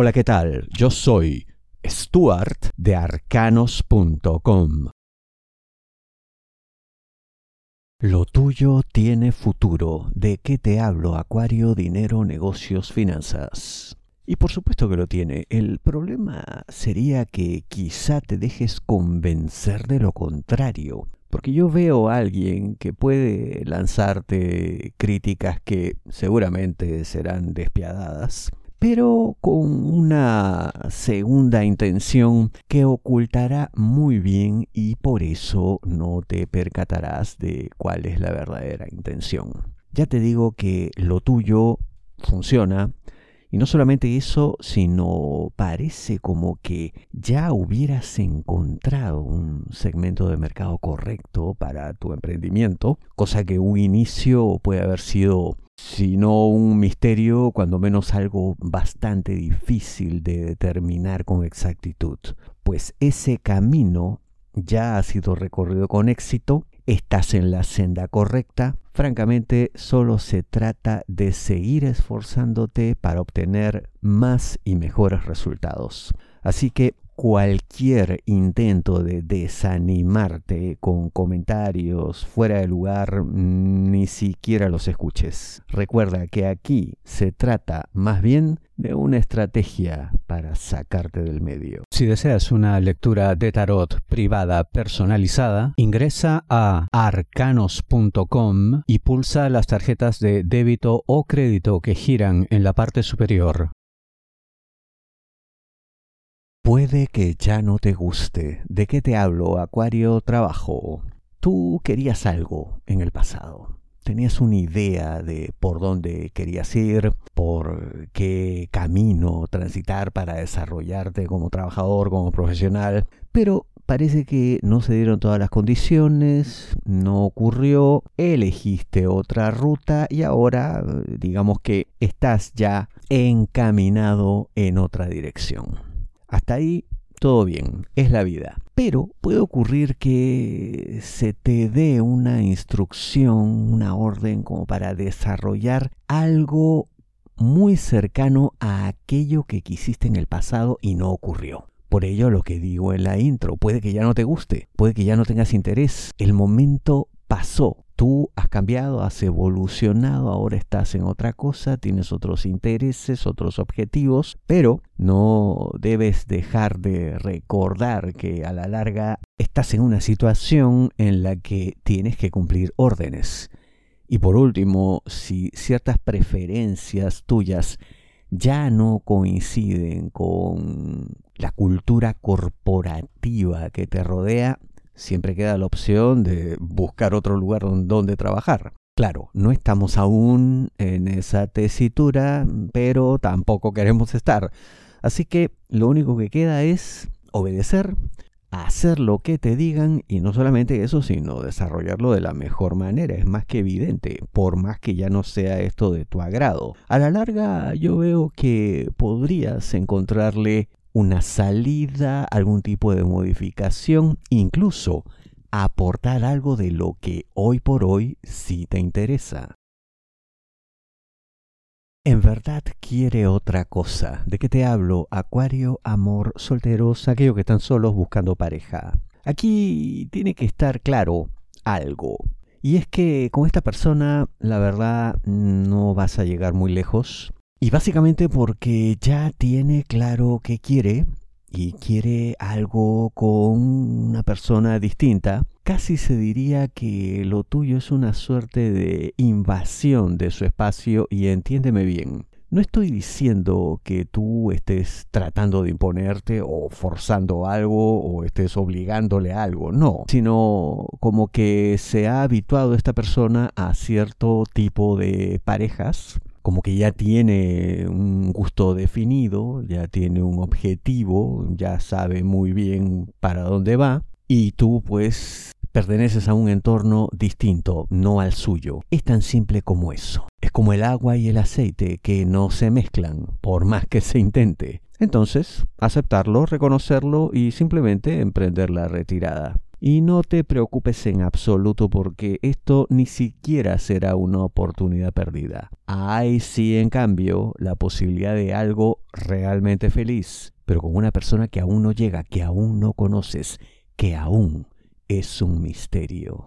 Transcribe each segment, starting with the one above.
Hola, ¿qué tal? Yo soy Stuart de arcanos.com. Lo tuyo tiene futuro. ¿De qué te hablo? Acuario, dinero, negocios, finanzas. Y por supuesto que lo tiene. El problema sería que quizá te dejes convencer de lo contrario. Porque yo veo a alguien que puede lanzarte críticas que seguramente serán despiadadas, pero con una segunda intención que ocultará muy bien y por eso no te percatarás de cuál es la verdadera intención. Ya te digo que lo tuyo funciona, y no solamente eso, sino parece como que ya hubieras encontrado un segmento de mercado correcto para tu emprendimiento, cosa que un inicio puede haber sido, si no un misterio, cuando menos algo bastante difícil de determinar con exactitud. Pues ese camino ya ha sido recorrido con éxito estás en la senda correcta. Francamente, solo se trata de seguir esforzándote para obtener más y mejores resultados. Así que cualquier intento de desanimarte con comentarios fuera de lugar, ni siquiera los escuches. Recuerda que aquí se trata más bien de una estrategia para sacarte del medio. Si deseas una lectura de tarot privada personalizada, ingresa a arcanos.com y pulsa las tarjetas de débito o crédito que giran en la parte superior. Puede que ya no te guste. ¿De qué te hablo, Acuario? Trabajo. Tú querías algo en el pasado. Tenías una idea de por dónde querías ir, por qué camino transitar para desarrollarte como trabajador, como profesional, pero parece que no se dieron todas las condiciones, no ocurrió, elegiste otra ruta y ahora digamos que estás ya encaminado en otra dirección. Hasta ahí todo bien, es la vida. Pero puede ocurrir que se te dé una instrucción, una orden como para desarrollar algo muy cercano a aquello que quisiste en el pasado y no ocurrió. Por ello lo que digo en la intro, puede que ya no te guste, puede que ya no tengas interés. El momento pasó, tú has cambiado, has evolucionado, ahora estás en otra cosa, tienes otros intereses, otros objetivos, pero no debes dejar de recordar que a la larga estás en una situación en la que tienes que cumplir órdenes. Y por último, si ciertas preferencias tuyas ya no coinciden con la cultura corporativa que te rodea, siempre queda la opción de buscar otro lugar donde trabajar. Claro, no estamos aún en esa tesitura, pero tampoco queremos estar. Así que lo único que queda es obedecer, hacer lo que te digan y no solamente eso, sino desarrollarlo de la mejor manera. Es más que evidente, por más que ya no sea esto de tu agrado. A la larga yo veo que podrías encontrarle una salida, algún tipo de modificación, incluso aportar algo de lo que hoy por hoy sí te interesa. En verdad quiere otra cosa. ¿De qué te hablo? Acuario, amor, solteros, aquellos que están solos buscando pareja. Aquí tiene que estar claro algo. Y es que con esta persona, la verdad, no vas a llegar muy lejos. Y básicamente porque ya tiene claro que quiere y quiere algo con una persona distinta, casi se diría que lo tuyo es una suerte de invasión de su espacio y entiéndeme bien. No estoy diciendo que tú estés tratando de imponerte o forzando algo o estés obligándole algo, no, sino como que se ha habituado esta persona a cierto tipo de parejas como que ya tiene un gusto definido, ya tiene un objetivo, ya sabe muy bien para dónde va y tú pues perteneces a un entorno distinto, no al suyo. Es tan simple como eso. Es como el agua y el aceite que no se mezclan por más que se intente. Entonces, aceptarlo, reconocerlo y simplemente emprender la retirada. Y no te preocupes en absoluto porque esto ni siquiera será una oportunidad perdida. Hay sí, en cambio, la posibilidad de algo realmente feliz, pero con una persona que aún no llega, que aún no conoces, que aún es un misterio.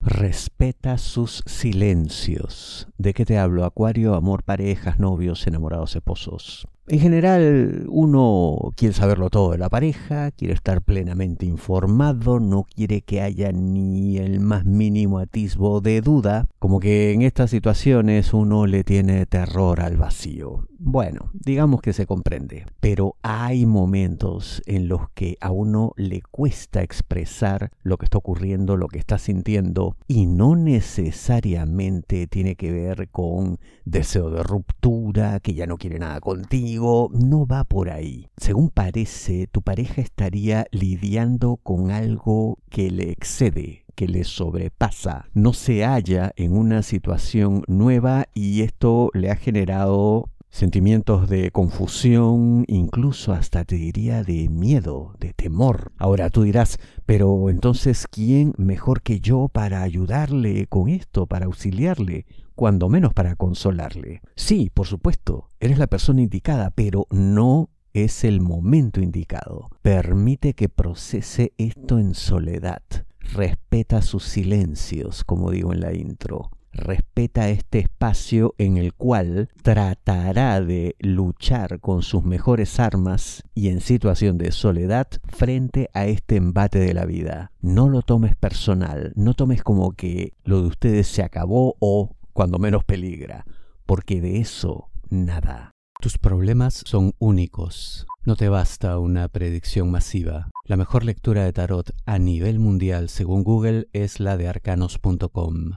Respeta sus silencios. ¿De qué te hablo? Acuario, amor, parejas, novios, enamorados, esposos. En general, uno quiere saberlo todo de la pareja, quiere estar plenamente informado, no quiere que haya ni el más mínimo atisbo de duda, como que en estas situaciones uno le tiene terror al vacío. Bueno, digamos que se comprende, pero hay momentos en los que a uno le cuesta expresar lo que está ocurriendo, lo que está sintiendo, y no necesariamente tiene que ver con deseo de ruptura, que ya no quiere nada contigo, no va por ahí. Según parece, tu pareja estaría lidiando con algo que le excede, que le sobrepasa. No se halla en una situación nueva y esto le ha generado sentimientos de confusión, incluso hasta te diría de miedo, de temor. Ahora tú dirás, pero entonces, ¿quién mejor que yo para ayudarle con esto, para auxiliarle? cuando menos para consolarle. Sí, por supuesto, eres la persona indicada, pero no es el momento indicado. Permite que procese esto en soledad. Respeta sus silencios, como digo en la intro. Respeta este espacio en el cual tratará de luchar con sus mejores armas y en situación de soledad frente a este embate de la vida. No lo tomes personal, no tomes como que lo de ustedes se acabó o cuando menos peligra, porque de eso nada. Tus problemas son únicos. No te basta una predicción masiva. La mejor lectura de tarot a nivel mundial según Google es la de arcanos.com.